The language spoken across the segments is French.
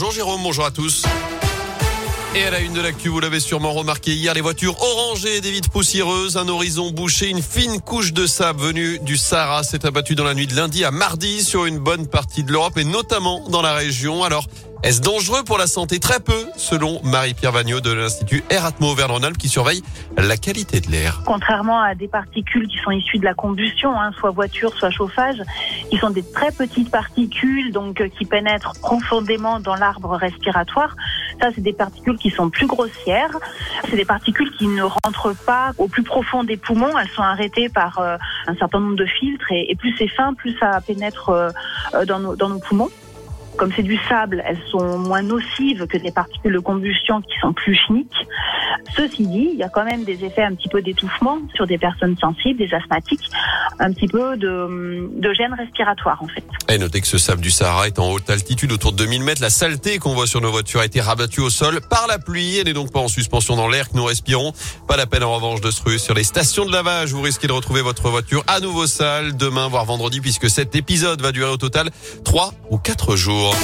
Bonjour Jérôme, bonjour à tous. Et à la une de l'actu, vous l'avez sûrement remarqué hier, les voitures orangées, des vitres poussiéreuses, un horizon bouché, une fine couche de sable venue du Sahara s'est abattue dans la nuit de lundi à mardi sur une bonne partie de l'Europe et notamment dans la région. Alors, est-ce dangereux pour la santé? Très peu, selon Marie-Pierre Vagnot de l'Institut Air Atmo Auvergne-Rhône-Alpes qui surveille la qualité de l'air. Contrairement à des particules qui sont issues de la combustion, hein, soit voiture, soit chauffage, qui sont des très petites particules donc euh, qui pénètrent profondément dans l'arbre respiratoire. Ça, c'est des particules qui sont plus grossières. C'est des particules qui ne rentrent pas au plus profond des poumons. Elles sont arrêtées par euh, un certain nombre de filtres et, plus c'est fin, plus ça pénètre euh, dans nos poumons. Comme c'est du sable, elles sont moins nocives que des particules de combustion qui sont plus chimiques. Ceci dit, il y a quand même des effets un petit peu d'étouffement sur des personnes sensibles, des asthmatiques, un petit peu de, de gêne respiratoire en fait. Et notez que ce sable du Sahara est en haute altitude, autour de 2000 mètres. La saleté qu'on voit sur nos voitures a été rabattue au sol par la pluie. Elle n'est donc pas en suspension dans l'air que nous respirons. Pas la peine en revanche de se ruer sur les stations de lavage. Vous risquez de retrouver votre voiture à nouveau sale demain, voire vendredi, puisque cet épisode va durer au total 3 ou 4 jours.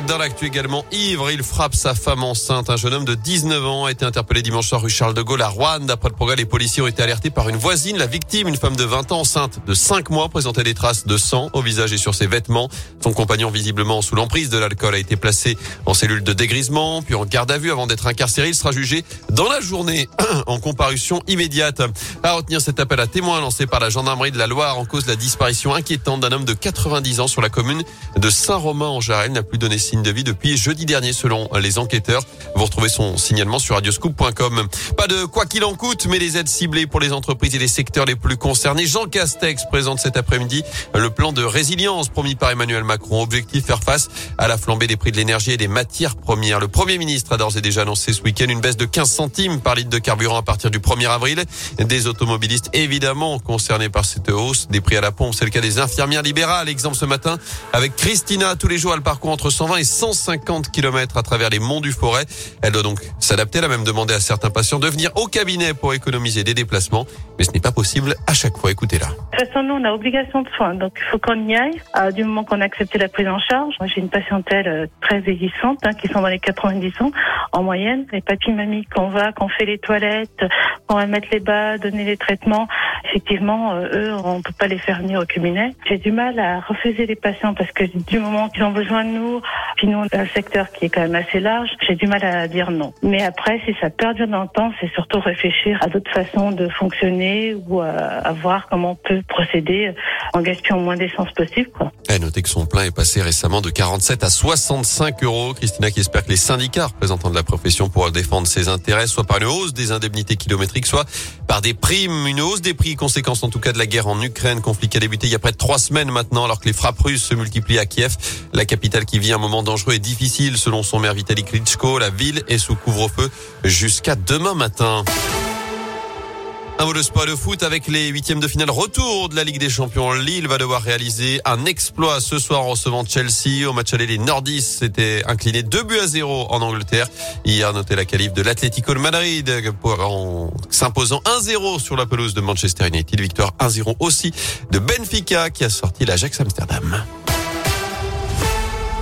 Dans l'actu également, ivre, il frappe sa femme enceinte. Un jeune homme de 19 ans a été interpellé dimanche soir rue Charles de Gaulle à Rouen. D'après le progrès, les policiers ont été alertés par une voisine. La victime, une femme de 20 ans enceinte de 5 mois, présentait des traces de sang au visage et sur ses vêtements. Son compagnon, visiblement sous l'emprise de l'alcool, a été placé en cellule de dégrisement, puis en garde à vue avant d'être incarcéré. Il sera jugé dans la journée en comparution immédiate. À retenir cet appel à témoins lancé par la gendarmerie de la Loire en cause de la disparition inquiétante d'un homme de 90 ans sur la commune de Saint-Romain-en-Jarel. N'a plus donné signe de vie depuis jeudi dernier selon les enquêteurs. Vous retrouvez son signalement sur radioscoop.com. Pas de quoi qu'il en coûte, mais les aides ciblées pour les entreprises et les secteurs les plus concernés. Jean Castex présente cet après-midi le plan de résilience promis par Emmanuel Macron. Objectif faire face à la flambée des prix de l'énergie et des matières premières. Le Premier ministre a d'ores et déjà annoncé ce week-end une baisse de 15 centimes par litre de carburant à partir du 1er avril. Des automobilistes évidemment concernés par cette hausse des prix à la pompe. C'est le cas des infirmières libérales. Exemple ce matin avec Christina. Tous les jours, elle parcourt entre 120 et 150 km à travers les monts du Forêt. Elle doit donc s'adapter. Elle a même demandé à certains patients de venir au cabinet pour économiser des déplacements. Mais ce n'est pas possible à chaque fois. Écoutez-la. De toute façon, nous, on a obligation de soins. Donc, il faut qu'on y aille. Euh, du moment qu'on a accepté la prise en charge. Moi, j'ai une patientèle euh, très vieillissante, hein, qui sont dans les 90 ans en moyenne. Les papis mamies qu'on va, qu'on fait les toilettes, qu'on va mettre les bas, donner les traitements. Effectivement, euh, eux, on peut pas les faire venir au cabinet. J'ai du mal à refuser les patients parce que du moment qu'ils ont besoin de nous, puis nous, un secteur qui est quand même assez large, j'ai du mal à dire non. Mais après, si ça perdure dans le temps, c'est surtout réfléchir à d'autres façons de fonctionner ou à, à voir comment on peut procéder en gaspillant moins d'essence possible. Quoi. Et notez que son plein est passé récemment de 47 à 65 euros. Christina qui espère que les syndicats représentants de la profession pourront défendre ses intérêts, soit par une hausse des indemnités kilométriques, soit par des primes, une hausse des prix, conséquence en tout cas de la guerre en Ukraine, conflit qui a débuté il y a près de trois semaines maintenant, alors que les frappes russes se multiplient à Kiev, la capitale qui vit un moment dangereux et difficile selon son maire Vitaly Klitschko. La ville est sous couvre-feu jusqu'à demain matin. Un mot de sport de foot avec les huitièmes de finale retour de la Ligue des Champions. Lille va devoir réaliser un exploit ce soir en recevant Chelsea. Au match aller, les Nordistes s'étaient inclinés 2 buts à 0 en Angleterre. Hier, noté la qualif de l'Atlético de Madrid en s'imposant 1-0 sur la pelouse de Manchester United. Victoire 1-0 aussi de Benfica qui a sorti l'Ajax Amsterdam.